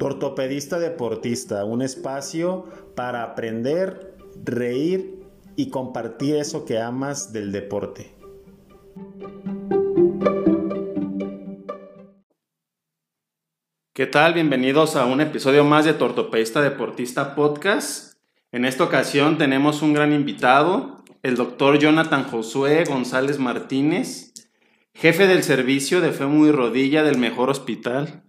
Ortopedista Deportista, un espacio para aprender, reír y compartir eso que amas del deporte. ¿Qué tal? Bienvenidos a un episodio más de Tortopedista Deportista Podcast. En esta ocasión tenemos un gran invitado, el doctor Jonathan Josué González Martínez, jefe del servicio de fémur y rodilla del mejor hospital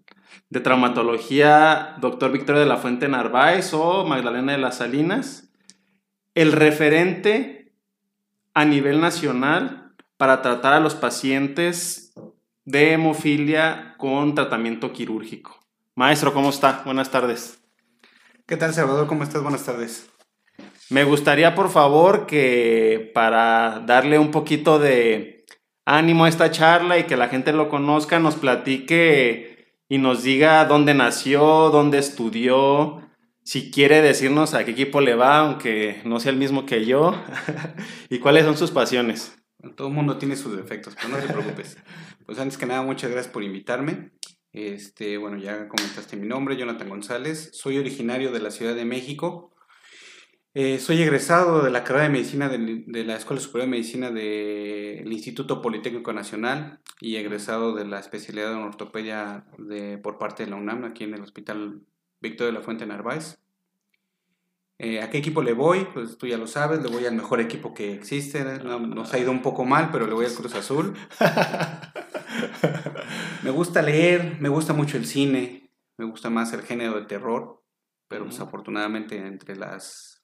de traumatología, doctor Victoria de la Fuente Narváez o Magdalena de las Salinas, el referente a nivel nacional para tratar a los pacientes de hemofilia con tratamiento quirúrgico. Maestro, ¿cómo está? Buenas tardes. ¿Qué tal, Salvador? ¿Cómo estás? Buenas tardes. Me gustaría, por favor, que para darle un poquito de ánimo a esta charla y que la gente lo conozca, nos platique y nos diga dónde nació, dónde estudió, si quiere decirnos a qué equipo le va, aunque no sea el mismo que yo, y cuáles son sus pasiones. todo el mundo tiene sus defectos, pero no te preocupes. pues antes que nada, muchas gracias por invitarme. Este, bueno, ya comentaste mi nombre, Jonathan González. Soy originario de la Ciudad de México. Eh, soy egresado de la carrera de medicina de, la Escuela Superior de Medicina del Instituto Politécnico Nacional y egresado de la especialidad en ortopedia de, por parte de la UNAM, aquí en el Hospital Víctor de la Fuente Narváez. Eh, ¿A qué equipo le voy? Pues tú ya lo sabes, le voy al mejor equipo que existe. nos ha ido un poco mal, pero le voy al Cruz Azul. me gusta leer, me gusta mucho el cine, me gusta más el género de terror, pero desafortunadamente pues, entre las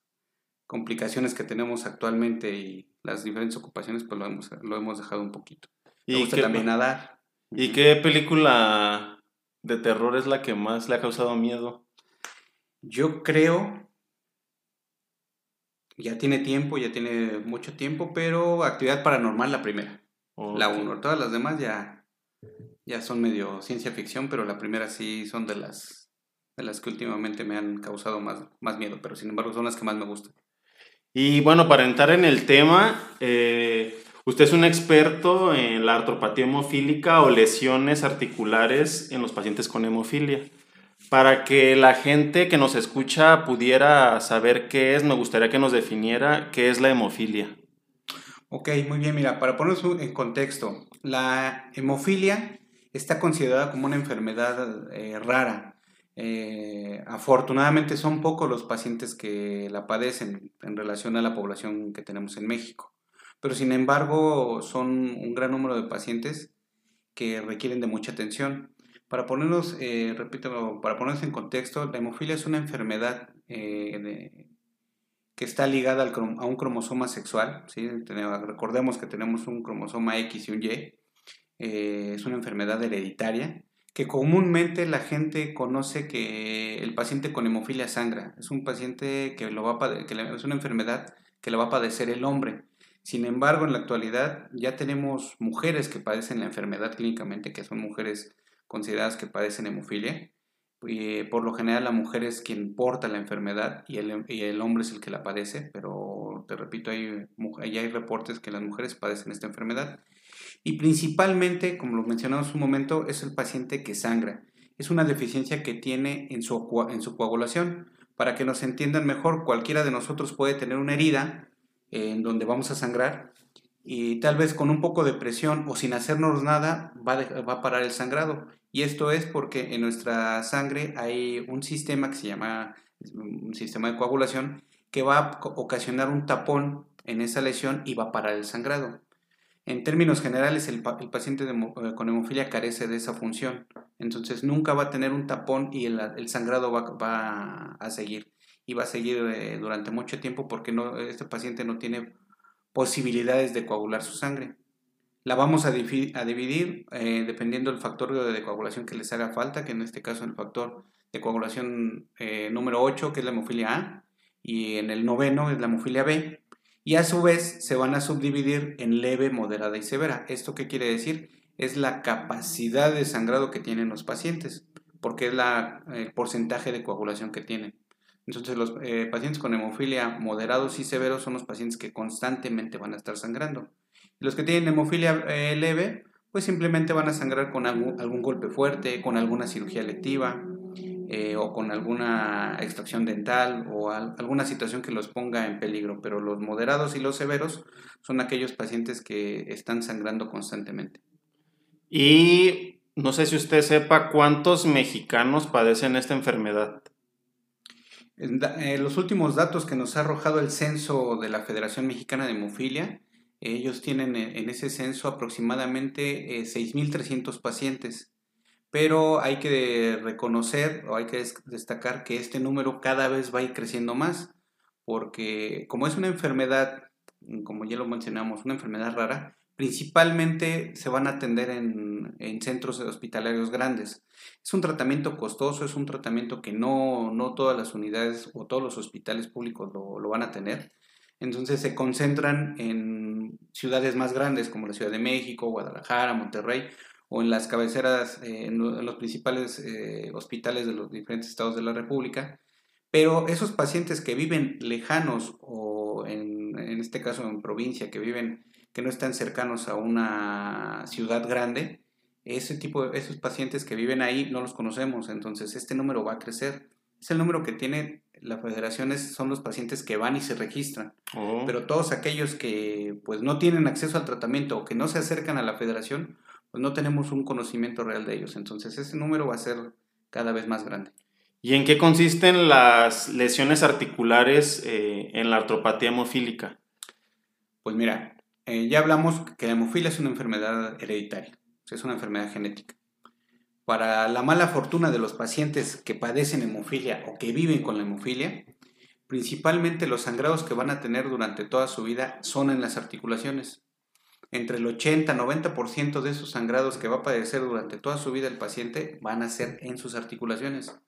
complicaciones que tenemos actualmente y las diferentes ocupaciones, pues lo hemos, lo hemos dejado un poquito. Me gusta también nadar. ¿Y qué película de terror es la que más le ha causado miedo? Yo creo, ya tiene tiempo, ya tiene mucho tiempo, pero Actividad Paranormal la primera. La uno, todas las demás ya, ya son medio ciencia ficción, pero la primera sí son de las, de las que últimamente me han causado más, más miedo, pero sin embargo son las que más me gustan. Y bueno, para entrar en el tema, eh, usted es un experto en la artropatía hemofílica o lesiones articulares en los pacientes con hemofilia. Para que la gente que nos escucha pudiera saber qué es, me gustaría que nos definiera qué es la hemofilia. Ok, muy bien, mira, para ponernos en contexto, la hemofilia está considerada como una enfermedad eh, rara. Eh, afortunadamente son pocos los pacientes que la padecen en relación a la población que tenemos en México, pero sin embargo son un gran número de pacientes que requieren de mucha atención. Para ponernos, eh, para ponernos en contexto, la hemofilia es una enfermedad de, que está ligada a un cromosoma sexual. recordemos que tenemos un cromosoma X y un Y. Eh, es una enfermedad hereditaria que comúnmente la gente conoce que el paciente con hemofilia sangra. Es un paciente que, lo va a que es una enfermedad que lo va a padecer el hombre. Sin embargo, en la actualidad ya tenemos mujeres que padecen la enfermedad clínicamente, que son mujeres consideradas que padecen hemofilia. Eh, por lo general la mujer es quien porta la enfermedad y el, hombre es el que la padece, pero te repito, hay, hay reportes que las mujeres padecen esta enfermedad. Y principalmente, como lo mencionamos un momento, es el paciente que sangra. Es una deficiencia que tiene en su, en su coagulación. Para que nos entiendan mejor, cualquiera de nosotros puede tener una herida en donde vamos a sangrar y tal vez con un poco de presión o sin hacernos nada va, va a parar el sangrado. Y esto es porque en nuestra sangre hay un sistema que se llama un sistema de coagulación que va a ocasionar un tapón en esa lesión y va a parar el sangrado. En términos generales, el, paciente eh, con hemofilia carece de esa función. Entonces nunca va a tener un tapón y el, sangrado va, a seguir. Y va a seguir eh, durante mucho tiempo porque este paciente no tiene posibilidades de coagular su sangre. La vamos a, dividir eh, dependiendo del factor de coagulación que les haga falta, que en este caso el factor de coagulación número 8, que es la hemofilia A, y en el noveno es la hemofilia B, y a su vez se van a subdividir en leve, moderada y severa. ¿Esto qué quiere decir? Es la capacidad de sangrado que tienen los pacientes, porque es la, el porcentaje de coagulación que tienen. Entonces los eh, pacientes con hemofilia moderados y severos son los pacientes que constantemente van a estar sangrando. Los que tienen hemofilia eh, leve, pues simplemente van a sangrar con algún, golpe fuerte, con alguna cirugía lectiva. Eh, o con alguna extracción dental o alguna situación que los ponga en peligro, pero los moderados y los severos son aquellos pacientes que están sangrando constantemente. Y no sé si usted sepa cuántos mexicanos padecen esta enfermedad. Eh, los últimos datos que nos ha arrojado el censo de la Federación Mexicana de Hemofilia, ellos tienen en ese censo aproximadamente 6.300 pacientes pero hay que reconocer o hay que destacar que este número cada vez va a ir creciendo más, porque como es una enfermedad, como ya lo mencionamos, una enfermedad rara, principalmente se van a atender en, centros hospitalarios grandes. Es un tratamiento costoso, es un tratamiento que no, todas las unidades o todos los hospitales públicos lo, lo van a tener. Entonces se concentran en ciudades más grandes como la Ciudad de México, Guadalajara, Monterrey, o en las cabeceras, eh, en, los principales eh, hospitales de los diferentes estados de la República, pero esos pacientes que viven lejanos o en, en, este caso en provincia, que viven, que no están cercanos a una ciudad grande, ese tipo de, esos pacientes que viven ahí no los conocemos, entonces este número va a crecer. Es el número que tiene la federación, son los pacientes que van y se registran. Oh. Pero todos aquellos que pues no tienen acceso al tratamiento o que no se acercan a la federación, pues no tenemos un conocimiento real de ellos. Entonces ese número va a ser cada vez más grande. ¿Y en qué consisten las lesiones articulares eh, en la artropatía hemofílica? Pues mira, eh, ya hablamos que la hemofilia es una enfermedad hereditaria, es una enfermedad genética. Para la mala fortuna de los pacientes que padecen hemofilia o que viven con la hemofilia, principalmente los sangrados que van a tener durante toda su vida son en las articulaciones entre el 80-90% de esos sangrados que va a padecer durante toda su vida el paciente van a ser en sus articulaciones.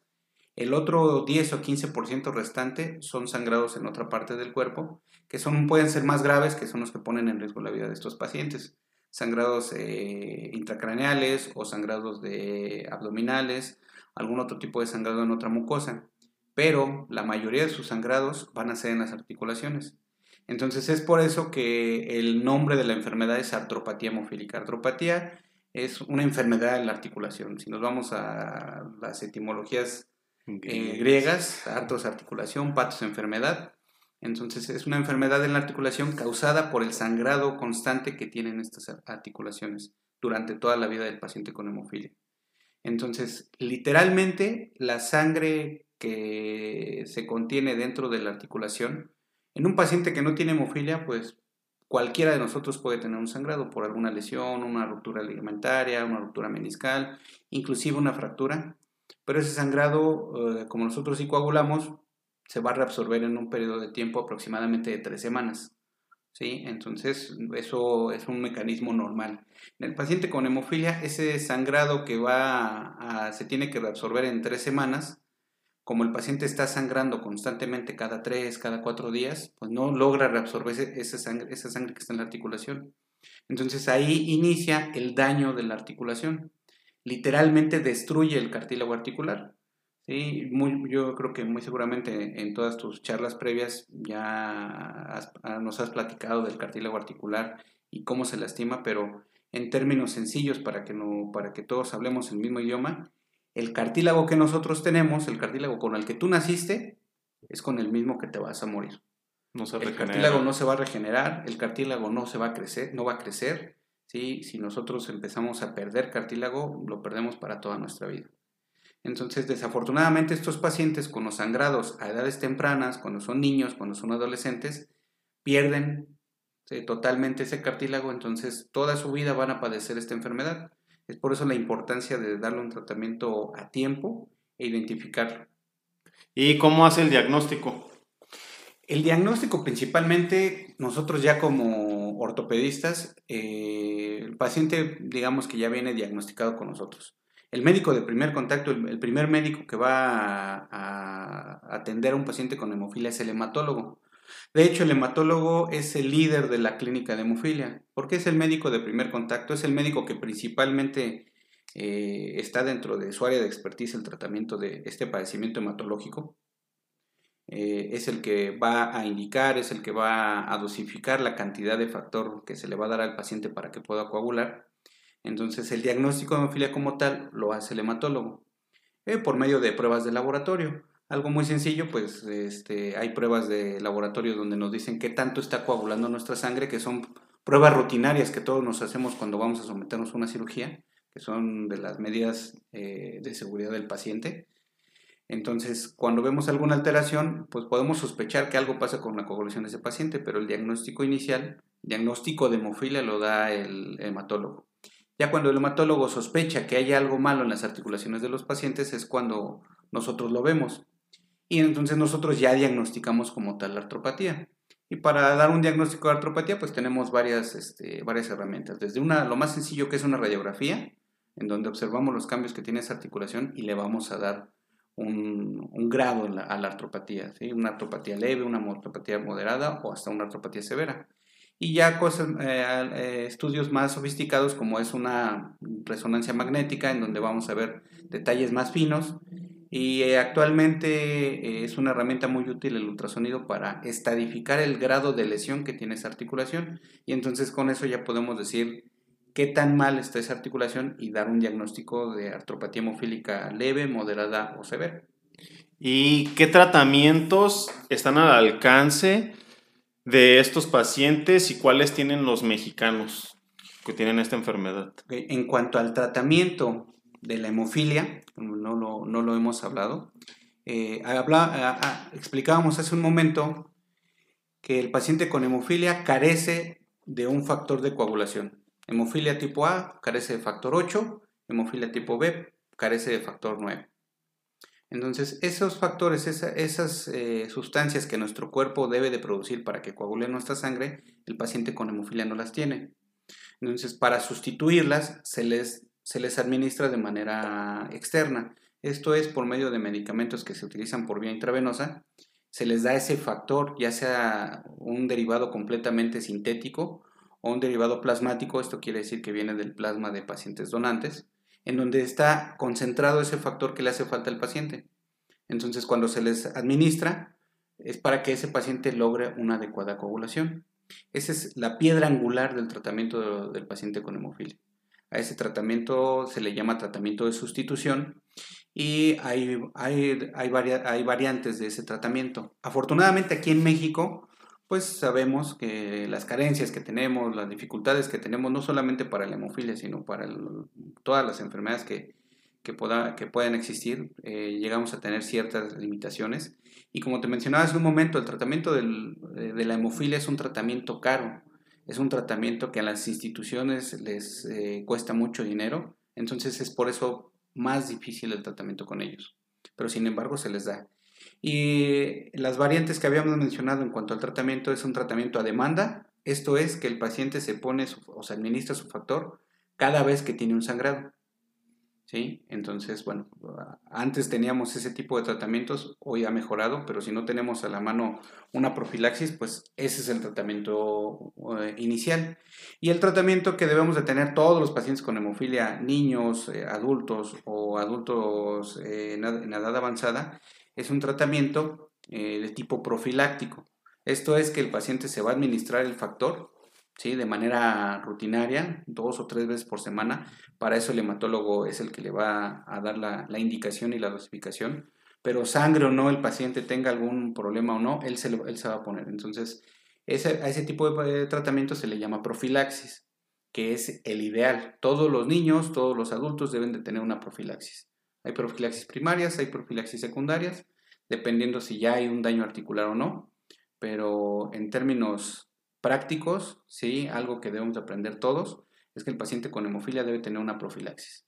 El otro 10 o 15% restante son sangrados en otra parte del cuerpo, que son, pueden ser más graves, que son los que ponen en riesgo la vida de estos pacientes. Sangrados eh, intracraneales o sangrados de abdominales, algún otro tipo de sangrado en otra mucosa. Pero la mayoría de sus sangrados van a ser en las articulaciones. Entonces es por eso que el nombre de la enfermedad es artropatía hemofílica. Artropatía es una enfermedad en la articulación. Si nos vamos a las etimologías eh, griegas, artos articulación, patos enfermedad. Entonces es una enfermedad en la articulación causada por el sangrado constante que tienen estas articulaciones durante toda la vida del paciente con hemofilia. Entonces, literalmente, la sangre que se contiene dentro de la articulación en un paciente que no tiene hemofilia, pues cualquiera de nosotros puede tener un sangrado por alguna lesión, una ruptura ligamentaria, una ruptura meniscal, inclusive una fractura. Pero ese sangrado, eh, como nosotros sí coagulamos, se va a reabsorber en un periodo de tiempo aproximadamente de tres semanas. ¿sí? Entonces, eso es un mecanismo normal. En el paciente con hemofilia, ese sangrado que va a, se tiene que reabsorber en tres semanas, como el paciente está sangrando constantemente cada tres, cada cuatro días, pues no logra reabsorber esa sangre, esa sangre que está en la articulación. Entonces ahí inicia el daño de la articulación. Literalmente destruye el cartílago articular. ¿sí? yo creo que muy seguramente en todas tus charlas previas ya ah, nos has platicado del cartílago articular y cómo se lastima, pero en términos sencillos para que, no, para que todos hablemos el mismo idioma, el cartílago que nosotros tenemos, el cartílago con el que tú naciste, es con el mismo que te vas a morir. No se el cartílago no se va a regenerar, el cartílago no se va a crecer, no va a crecer. ¿sí? Si nosotros empezamos a perder cartílago, lo perdemos para toda nuestra vida. Entonces, desafortunadamente, estos pacientes con los sangrados a edades tempranas, cuando son niños, cuando son adolescentes, pierden totalmente ese cartílago, entonces toda su vida van a padecer esta enfermedad. Es por eso la importancia de darle un tratamiento a tiempo e identificarlo. ¿Y cómo hace el diagnóstico? El diagnóstico principalmente, nosotros ya como ortopedistas, eh, el paciente digamos que ya viene diagnosticado con nosotros. El médico de primer contacto, el, primer médico que va a, a, atender a un paciente con hemofilia es el hematólogo. De hecho, el hematólogo es el líder de la clínica de hemofilia, porque es el médico de primer contacto, es el médico que principalmente eh, está dentro de su área de expertise el tratamiento de este padecimiento hematológico. Eh, es el que va a indicar, es el que va a dosificar la cantidad de factor que se le va a dar al paciente para que pueda coagular. Entonces, el diagnóstico de hemofilia como tal lo hace el hematólogo. eh, por medio de pruebas de laboratorio. Algo muy sencillo, pues este, hay pruebas de laboratorio donde nos dicen qué tanto está coagulando nuestra sangre, que son pruebas rutinarias que todos nos hacemos cuando vamos a someternos a una cirugía, que son de las medidas eh, de seguridad del paciente. Entonces, cuando vemos alguna alteración, pues podemos sospechar que algo pasa con la coagulación de ese paciente, pero el diagnóstico inicial, diagnóstico de hemofilia lo da el hematólogo. Ya cuando el hematólogo sospecha que hay algo malo en las articulaciones de los pacientes es cuando nosotros lo vemos. Y entonces nosotros ya diagnosticamos como tal la artropatía. Y para dar un diagnóstico de artropatía, pues tenemos varias, este, varias herramientas. Desde una, lo más sencillo que es una radiografía, en donde observamos los cambios que tiene esa articulación y le vamos a dar un, grado a la artropatía. ¿sí? Una artropatía leve, una artropatía moderada o hasta una artropatía severa. Y ya cosas, eh, eh, estudios más sofisticados como es una resonancia magnética en donde vamos a ver detalles más finos y eh, actualmente es una herramienta muy útil el ultrasonido para estadificar el grado de lesión que tiene esa articulación y entonces con eso ya podemos decir qué tan mal está esa articulación y dar un diagnóstico de artropatía hemofílica leve, moderada o severa. ¿Y qué tratamientos están al alcance de estos pacientes y cuáles tienen los mexicanos que tienen esta enfermedad? En cuanto al tratamiento de la hemofilia, no lo, no lo hemos hablado, eh, explicábamos hace un momento que el paciente con hemofilia carece de un factor de coagulación. Hemofilia tipo A carece de factor 8, hemofilia tipo B carece de factor 9. Entonces, esos factores, esas eh, sustancias que nuestro cuerpo debe de producir para que coagule nuestra sangre, el paciente con hemofilia no las tiene. Entonces, para sustituirlas, se les, se les administra de manera externa. Esto es por medio de medicamentos que se utilizan por vía intravenosa. Se les da ese factor, ya sea un derivado completamente sintético o un derivado plasmático, esto quiere decir que viene del plasma de pacientes donantes, en donde está concentrado ese factor que le hace falta al paciente. Entonces, cuando se les administra, es para que ese paciente logre una adecuada coagulación. Esa es la piedra angular del tratamiento del paciente con hemofilia. A ese tratamiento se le llama tratamiento de sustitución y hay, hay, hay, hay variantes de ese tratamiento. Afortunadamente aquí en México pues sabemos que las carencias que tenemos, las dificultades que tenemos, no solamente para la hemofilia, sino para todas las enfermedades que, que, que puedan existir, eh, llegamos a tener ciertas limitaciones. Y como te mencionaba hace un momento, el tratamiento del, de la hemofilia es un tratamiento caro, es un tratamiento que a las instituciones les eh, cuesta mucho dinero, entonces es por eso más difícil el tratamiento con ellos. Pero sin embargo se les da. Y las variantes que habíamos mencionado en cuanto al tratamiento es un tratamiento a demanda. Esto es que el paciente se pone o se administra su factor cada vez que tiene un sangrado. ¿Sí? Entonces, bueno, antes teníamos ese tipo de tratamientos, hoy ha mejorado, pero si no tenemos a la mano una profilaxis, pues ese es el tratamiento eh, inicial. Y el tratamiento que debemos de tener todos los pacientes con hemofilia, niños, eh, adultos o adultos eh, en edad avanzada, es un tratamiento de tipo profiláctico. Esto es que el paciente se va a administrar el factor ¿sí? de manera rutinaria, dos o tres veces por semana. Para eso el hematólogo es el que le va a dar la, indicación y la dosificación. Pero sangre o no, el paciente tenga algún problema o no, él se, él se va a poner. Entonces, ese, a ese tipo de tratamiento se le llama profilaxis, que es el ideal. Todos los niños, todos los adultos deben de tener una profilaxis. Hay profilaxis primarias, hay profilaxis secundarias, dependiendo si ya hay un daño articular o no, pero en términos prácticos, sí, algo que debemos aprender todos es que el paciente con hemofilia debe tener una profilaxis.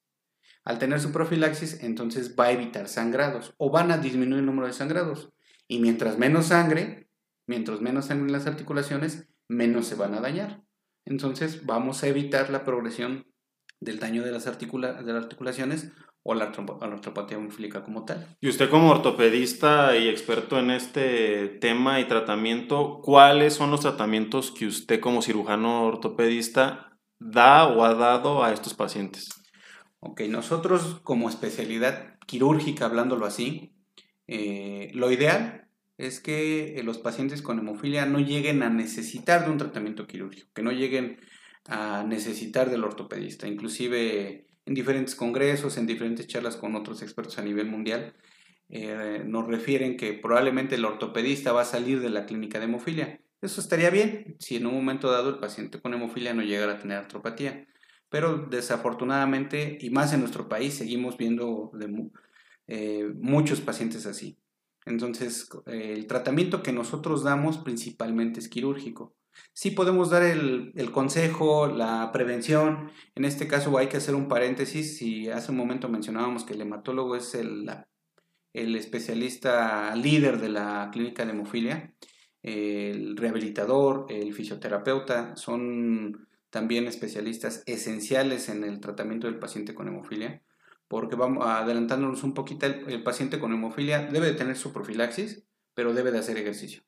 Al tener su profilaxis, entonces va a evitar sangrados o van a disminuir el número de sangrados. Y mientras menos sangre, mientras menos sangre en las articulaciones, menos se van a dañar. Entonces vamos a evitar la progresión del daño de las, de las articulaciones o la, artropatía hemofílica como tal. Y usted como ortopedista y experto en este tema y tratamiento, ¿cuáles son los tratamientos que usted como cirujano ortopedista da o ha dado a estos pacientes? Ok, nosotros como especialidad quirúrgica, hablándolo así, eh, lo ideal es que los pacientes con hemofilia no lleguen a necesitar de un tratamiento quirúrgico, que no lleguen a necesitar del ortopedista. Inclusive en diferentes congresos, en diferentes charlas con otros expertos a nivel mundial, eh, nos refieren que probablemente el ortopedista va a salir de la clínica de hemofilia. Eso estaría bien si en un momento dado el paciente con hemofilia no llegara a tener artropatía. Pero desafortunadamente, y más en nuestro país, seguimos viendo eh, muchos pacientes así. Entonces, el tratamiento que nosotros damos principalmente es quirúrgico. Sí podemos dar el, consejo, la prevención. En este caso hay que hacer un paréntesis. Si hace un momento mencionábamos que el hematólogo es el, el especialista líder de la clínica de hemofilia, el rehabilitador, el fisioterapeuta, son también especialistas esenciales en el tratamiento del paciente con hemofilia, porque vamos adelantándonos un poquito, el, paciente con hemofilia debe de tener su profilaxis, pero debe de hacer ejercicio.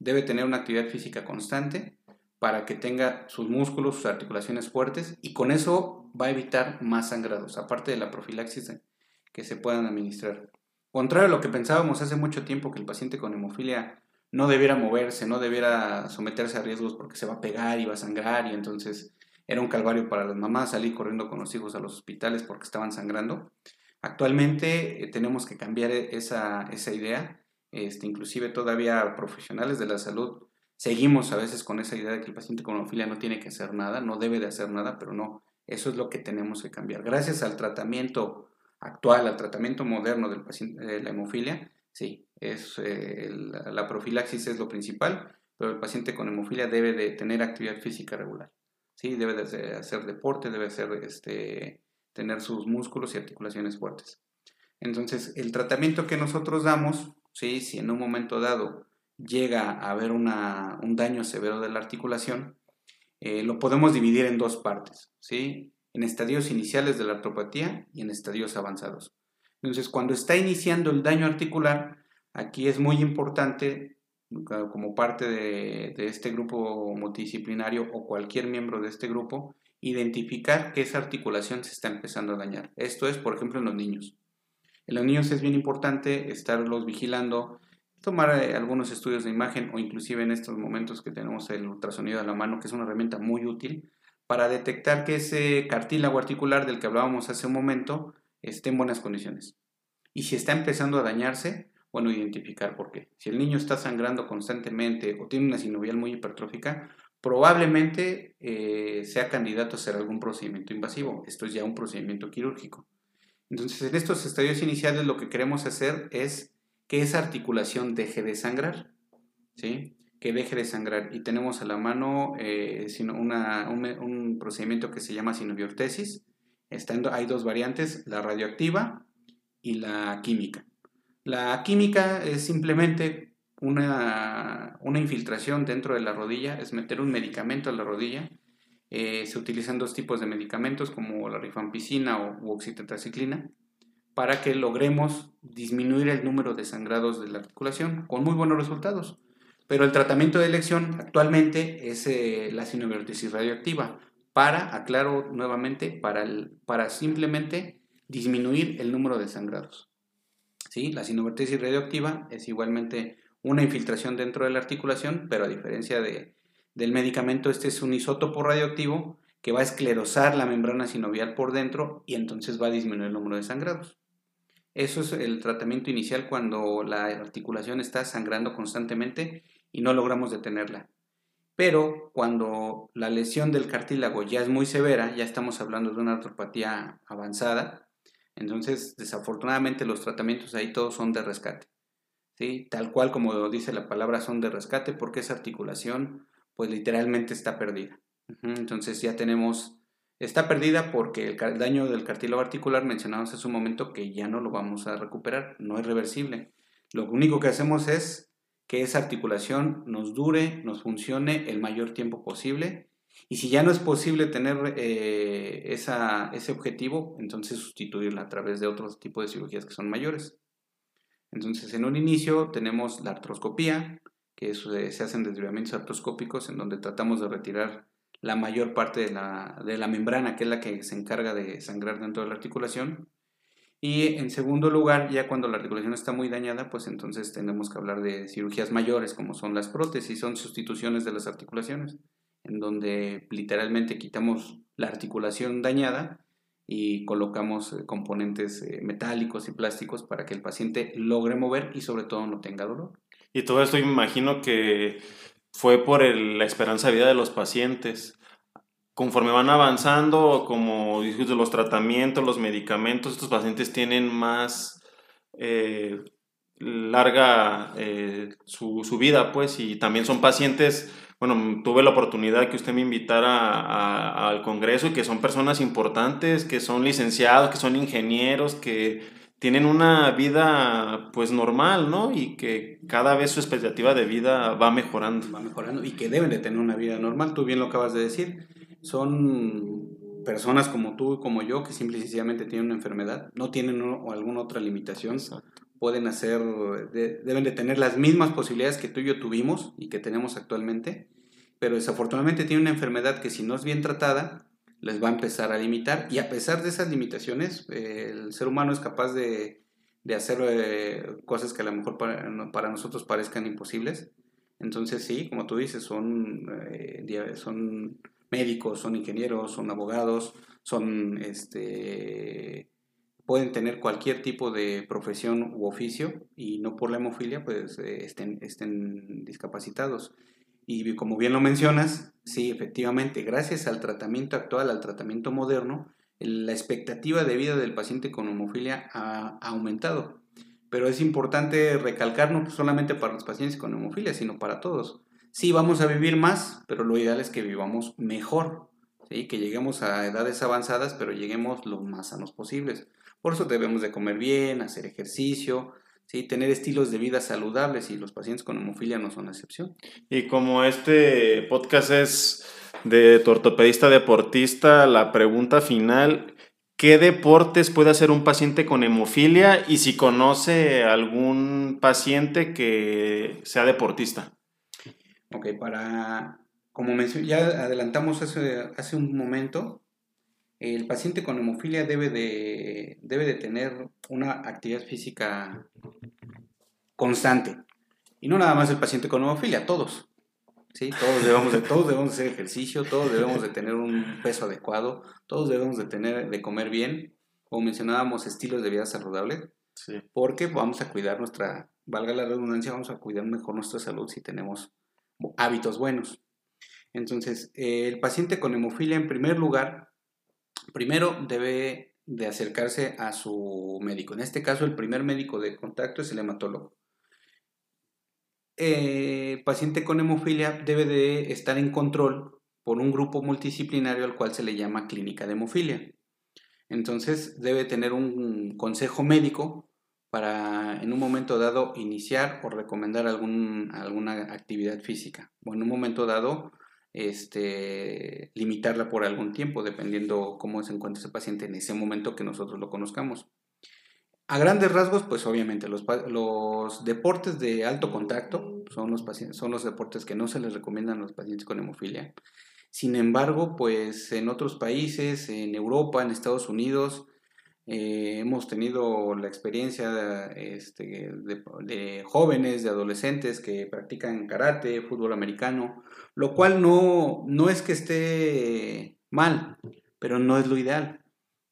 Debe tener una actividad física constante para que tenga sus músculos, sus articulaciones fuertes y con eso va a evitar más sangrados, aparte de la profilaxis que se puedan administrar. Contrario a lo que pensábamos hace mucho tiempo que el paciente con hemofilia no debiera moverse, no debiera someterse a riesgos porque se va a pegar y va a sangrar y entonces era un calvario para las mamás salir corriendo con los hijos a los hospitales porque estaban sangrando. Actualmente eh, tenemos que cambiar esa, esa idea, este, inclusive todavía profesionales de la salud seguimos a veces con esa idea de que el paciente con hemofilia no tiene que hacer nada, no debe de hacer nada, pero no, eso es lo que tenemos que cambiar. Gracias al tratamiento actual, al tratamiento moderno del paciente, de la hemofilia, Sí, es, eh, la, profilaxis es lo principal, pero el paciente con hemofilia debe de tener actividad física regular. Sí, debe de hacer deporte, debe hacer, este, tener sus músculos y articulaciones fuertes. Entonces, el tratamiento que nosotros damos, ¿sí? si en un momento dado llega a haber una, un daño severo de la articulación, eh, lo podemos dividir en dos partes, ¿sí? en estadios iniciales de la artropatía y en estadios avanzados. Entonces, cuando está iniciando el daño articular, aquí es muy importante, como parte de, este grupo multidisciplinario o cualquier miembro de este grupo, identificar que esa articulación se está empezando a dañar. Esto es, por ejemplo, en los niños. En los niños es bien importante estarlos vigilando, tomar eh, algunos estudios de imagen o inclusive en estos momentos que tenemos el ultrasonido a la mano, que es una herramienta muy útil para detectar que ese cartílago articular del que hablábamos hace un momento esté en buenas condiciones. Y si está empezando a dañarse, bueno, identificar por qué. Si el niño está sangrando constantemente o tiene una sinovial muy hipertrófica, probablemente eh, sea candidato a hacer algún procedimiento invasivo. Esto es ya un procedimiento quirúrgico. Entonces, en estos estadios iniciales lo que queremos hacer es que esa articulación deje de sangrar, ¿sí? Que deje de sangrar. Y tenemos a la mano eh, un, procedimiento que se llama sinoviortesis, hay dos variantes, la radioactiva y la química. La química es simplemente una, infiltración dentro de la rodilla, es meter un medicamento a la rodilla. Eh, se utilizan dos tipos de medicamentos como la rifampicina o oxitetraciclina para que logremos disminuir el número de sangrados de la articulación con muy buenos resultados. Pero el tratamiento de elección actualmente es eh, la sinoviórtesis radioactiva para, aclaro nuevamente, para, para simplemente disminuir el número de sangrados. ¿Sí? La sinovertesis radioactiva es igualmente una infiltración dentro de la articulación, pero a diferencia de, del medicamento, este es un isótopo radioactivo que va a esclerosar la membrana sinovial por dentro y entonces va a disminuir el número de sangrados. Eso es el tratamiento inicial cuando la articulación está sangrando constantemente y no logramos detenerla. Pero cuando la lesión del cartílago ya es muy severa, ya estamos hablando de una artropatía avanzada, entonces desafortunadamente los tratamientos ahí todos son de rescate. ¿sí? Tal cual como dice la palabra son de rescate porque esa articulación pues literalmente está perdida. Entonces ya tenemos, está perdida porque el daño del cartílago articular mencionamos hace un momento que ya no lo vamos a recuperar, no es reversible. Lo único que hacemos es que esa articulación nos dure, nos funcione el mayor tiempo posible. Y si ya no es posible tener eh, ese objetivo, entonces sustituirla a través de otros tipos de cirugías que son mayores. Entonces, en un inicio tenemos la artroscopía, que se hacen desviamientos artroscópicos en donde tratamos de retirar la mayor parte de la, de la membrana, que es la que se encarga de sangrar dentro de la articulación. Y en segundo lugar, ya cuando la articulación está muy dañada, pues entonces tenemos que hablar de cirugías mayores, como son las prótesis, son sustituciones de las articulaciones, en donde literalmente quitamos la articulación dañada y colocamos eh, componentes eh, metálicos y plásticos para que el paciente logre mover y sobre todo no tenga dolor. Y todo esto imagino que fue por la esperanza de vida de los pacientes. Conforme van avanzando, como los tratamientos, los medicamentos, estos pacientes tienen más eh, larga su, su, vida, pues, y también son pacientes bueno, tuve la oportunidad que usted me invitara al Congreso y que son personas importantes, que son licenciados, que son ingenieros, que tienen una vida pues normal, ¿no? Y que cada vez su expectativa de vida va mejorando. Va mejorando y que deben de tener una vida normal, tú bien lo acabas de decir. Son personas como tú y como yo que simple y sencillamente tienen una enfermedad, no tienen alguna otra limitación, pueden hacer, deben de tener las mismas posibilidades que tú y yo tuvimos y que tenemos actualmente, pero desafortunadamente tienen una enfermedad que si no es bien tratada, les va a empezar a limitar y a pesar de esas limitaciones, el ser humano es capaz de, de hacer eh, cosas que a lo mejor para, para, nosotros parezcan imposibles. Entonces sí, como tú dices, son, eh, son médicos, son ingenieros, son abogados, son este, pueden tener cualquier tipo de profesión u oficio y no por la hemofilia pues eh, estén, estén discapacitados. Y como bien lo mencionas, sí, efectivamente, gracias al tratamiento actual, al tratamiento moderno, la expectativa de vida del paciente con hemofilia ha, aumentado. Pero es importante recalcar no solamente para los pacientes con hemofilia, sino para todos. Sí, vamos a vivir más, pero lo ideal es que vivamos mejor, ¿sí? que lleguemos a edades avanzadas, pero lleguemos lo más sanos posibles. Por eso debemos de comer bien, hacer ejercicio, ¿sí? tener estilos de vida saludables y los pacientes con hemofilia no son excepción. Y como este podcast es de tu ortopedista deportista, la pregunta final, ¿qué deportes puede hacer un paciente con hemofilia y si conoce algún paciente que sea deportista? Ok, para, como ya adelantamos hace, hace un momento, el paciente con hemofilia debe de, debe de tener una actividad física constante. Y no nada más el paciente con hemofilia, todos. ¿sí? Todos, debemos de, todos debemos hacer ejercicio, todos debemos de tener un peso adecuado, todos debemos de, tener, de comer bien, como mencionábamos, estilos de vida saludables, porque vamos a cuidar nuestra, valga la redundancia, vamos a cuidar mejor nuestra salud si tenemos hábitos buenos. Entonces, el paciente con hemofilia, en primer lugar, primero debe de acercarse a su médico. En este caso, el primer médico de contacto es el hematólogo. Eh, el paciente con hemofilia debe de estar en control por un grupo multidisciplinario al cual se le llama clínica de hemofilia. Entonces debe tener un consejo médico para en un momento dado iniciar o recomendar alguna actividad física o en un momento dado este, limitarla por algún tiempo, dependiendo cómo se encuentra ese paciente en ese momento que nosotros lo conozcamos. A grandes rasgos, pues obviamente los, los deportes de alto contacto son los, son los deportes que no se les recomiendan a los pacientes con hemofilia. Sin embargo, pues en otros países, en Europa, en Estados Unidos, eh, hemos tenido la experiencia este, de, jóvenes, de adolescentes que practican karate, fútbol americano, lo cual no, no es que esté mal, pero no es lo ideal.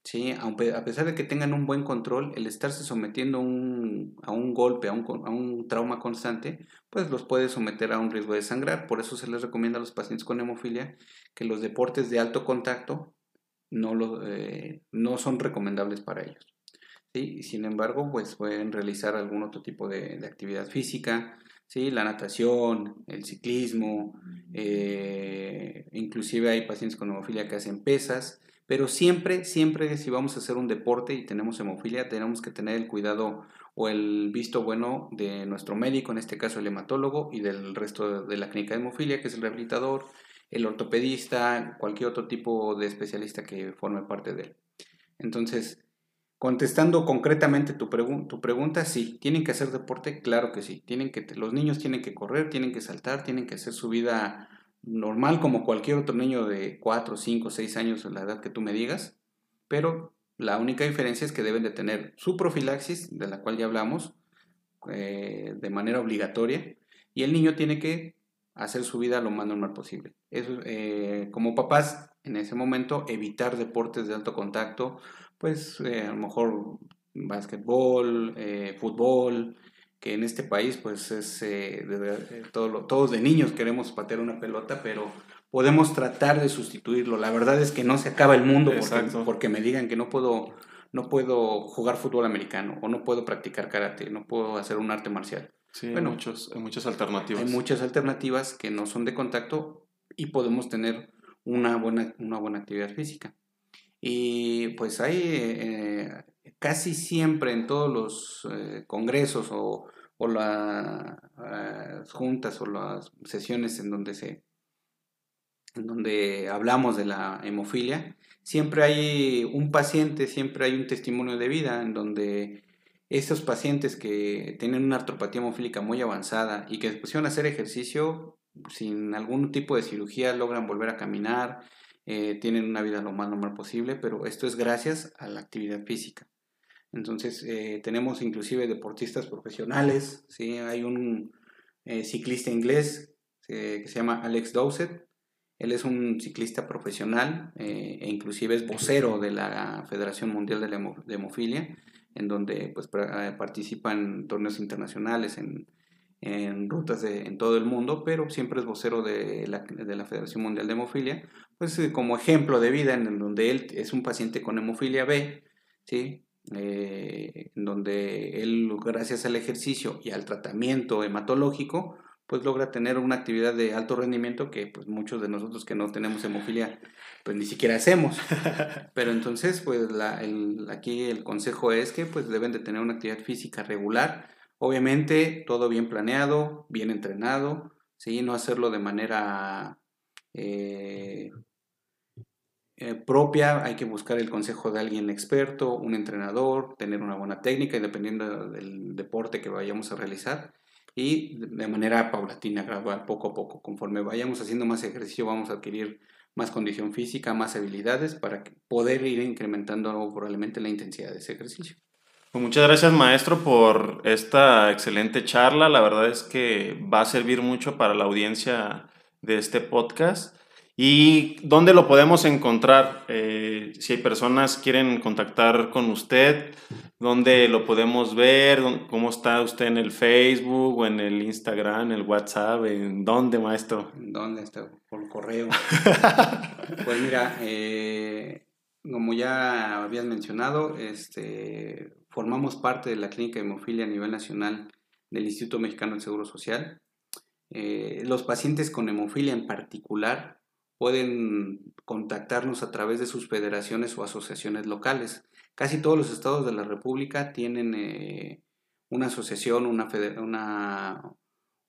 ¿sí? a pesar de que tengan un buen control, el estarse sometiendo un, a un golpe, a un, a un, trauma constante, pues los puede someter a un riesgo de sangrar. Por eso se les recomienda a los pacientes con hemofilia que los deportes de alto contacto no, lo, eh, no son recomendables para ellos. ¿sí? Sin embargo, pues pueden realizar algún otro tipo de, actividad física, ¿sí? la natación, el ciclismo, eh, inclusive hay pacientes con hemofilia que hacen pesas, pero siempre, siempre si vamos a hacer un deporte y tenemos hemofilia, tenemos que tener el cuidado o el visto bueno de nuestro médico, en este caso el hematólogo, y del resto de la clínica de hemofilia, que es el rehabilitador, el ortopedista, cualquier otro tipo de especialista que forme parte de él. Entonces, contestando concretamente tu, tu pregunta, sí, ¿tienen que hacer deporte? Claro que sí. Tienen que, los niños tienen que correr, tienen que saltar, tienen que hacer su vida normal como cualquier otro niño de 4, 5, 6 años, la edad que tú me digas, pero la única diferencia es que deben de tener su profilaxis, de la cual ya hablamos, eh, de manera obligatoria, y el niño tiene que hacer su vida lo más normal posible. Eso, eh, como papás, en ese momento, evitar deportes de alto contacto, pues eh, a lo mejor básquetbol, eh, fútbol, que en este país pues es de, todo todos de niños queremos patear una pelota, pero podemos tratar de sustituirlo. La verdad es que no se acaba el mundo porque, porque, me digan que no puedo, no puedo jugar fútbol americano o no puedo practicar karate, no puedo hacer un arte marcial. Sí, bueno, hay, muchos, hay muchas alternativas. Hay muchas alternativas que no son de contacto y podemos tener una buena, una buena actividad física. Y pues hay eh, casi siempre en todos los eh, congresos o, o las juntas o las sesiones en donde se en donde hablamos de la hemofilia, siempre hay un paciente, siempre hay un testimonio de vida en donde esos pacientes que tienen una artropatía hemofílica muy avanzada y que se pusieron a hacer ejercicio sin algún tipo de cirugía logran volver a caminar, eh, tienen una vida lo más normal posible, pero esto es gracias a la actividad física. Entonces eh, tenemos inclusive deportistas profesionales, ¿sí? hay un eh, ciclista inglés que se llama Alex Dowsett, él es un ciclista profesional e inclusive es vocero de la Federación Mundial de, Hemofilia en donde pues, eh, participan torneos internacionales, en, en rutas de, en todo el mundo, pero siempre es vocero de la, de la Federación Mundial de Hemofilia, pues eh, como ejemplo de vida en donde él es un paciente con hemofilia B, ¿sí? Eh, en donde él, gracias al ejercicio y al tratamiento hematológico, pues logra tener una actividad de alto rendimiento que pues muchos de nosotros que no tenemos hemofilia pues ni siquiera hacemos. Pero entonces pues la, el, aquí el consejo es que pues deben de tener una actividad física regular, obviamente todo bien planeado, bien entrenado, ¿sí? no hacerlo de manera eh, eh, propia, hay que buscar el consejo de alguien experto, un entrenador, tener una buena técnica, dependiendo del deporte que vayamos a realizar y de manera paulatina, gradual, poco a poco. Conforme vayamos haciendo más ejercicio, vamos a adquirir más condición física, más habilidades para poder ir incrementando probablemente la intensidad de ese ejercicio. Pues muchas gracias maestro por esta excelente charla. La verdad es que va a servir mucho para la audiencia de este podcast. ¿Y dónde lo podemos encontrar? Eh, si hay personas quieren contactar con usted, ¿dónde lo podemos ver? ¿Cómo está usted en el Facebook o en el Instagram, el WhatsApp? ¿En dónde, maestro? ¿En dónde está? Por correo. pues mira, eh, como ya habías mencionado, este, formamos parte de la clínica de hemofilia a nivel nacional del Instituto Mexicano del Seguro Social. Eh, los pacientes con hemofilia en particular pueden contactarnos a través de sus federaciones o asociaciones locales. Casi todos los estados de la República tienen eh, una asociación, una, una,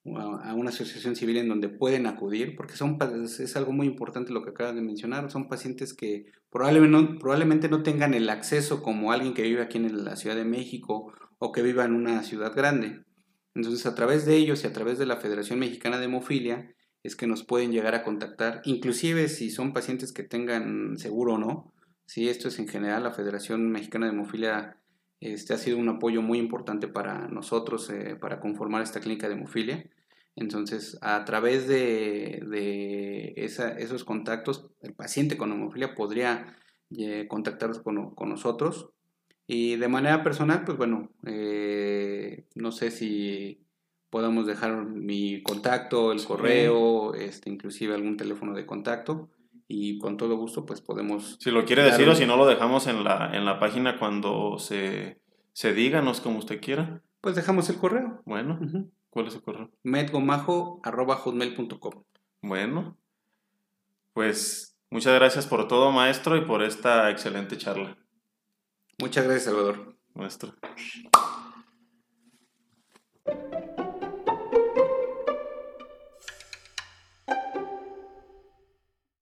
una, asociación civil en donde pueden acudir, porque son, es algo muy importante lo que acabas de mencionar, son pacientes que probablemente no, probablemente no tengan el acceso como alguien que vive aquí en la Ciudad de México o que viva en una ciudad grande. Entonces, a través de ellos y a través de la Federación Mexicana de Hemofilia, es que nos pueden llegar a contactar, inclusive si son pacientes que tengan seguro o no. Si esto es en general, la Federación Mexicana de Hemofilia este, ha sido un apoyo muy importante para nosotros, eh, para conformar esta clínica de hemofilia. Entonces, a través de, de esos contactos, el paciente con hemofilia podría eh, contactarse con, con, nosotros. Y de manera personal, pues bueno, eh, no sé si podamos dejar mi contacto, el correo, este, inclusive algún teléfono de contacto y con todo gusto pues podemos... Si lo quiere decir o si no lo dejamos en la, en la página cuando se, se díganos como usted quiera. Pues dejamos el correo. Bueno, ¿cuál es el correo? metgomajo.com. Bueno, pues muchas gracias por todo maestro y por esta excelente charla. Muchas gracias Salvador. Maestro.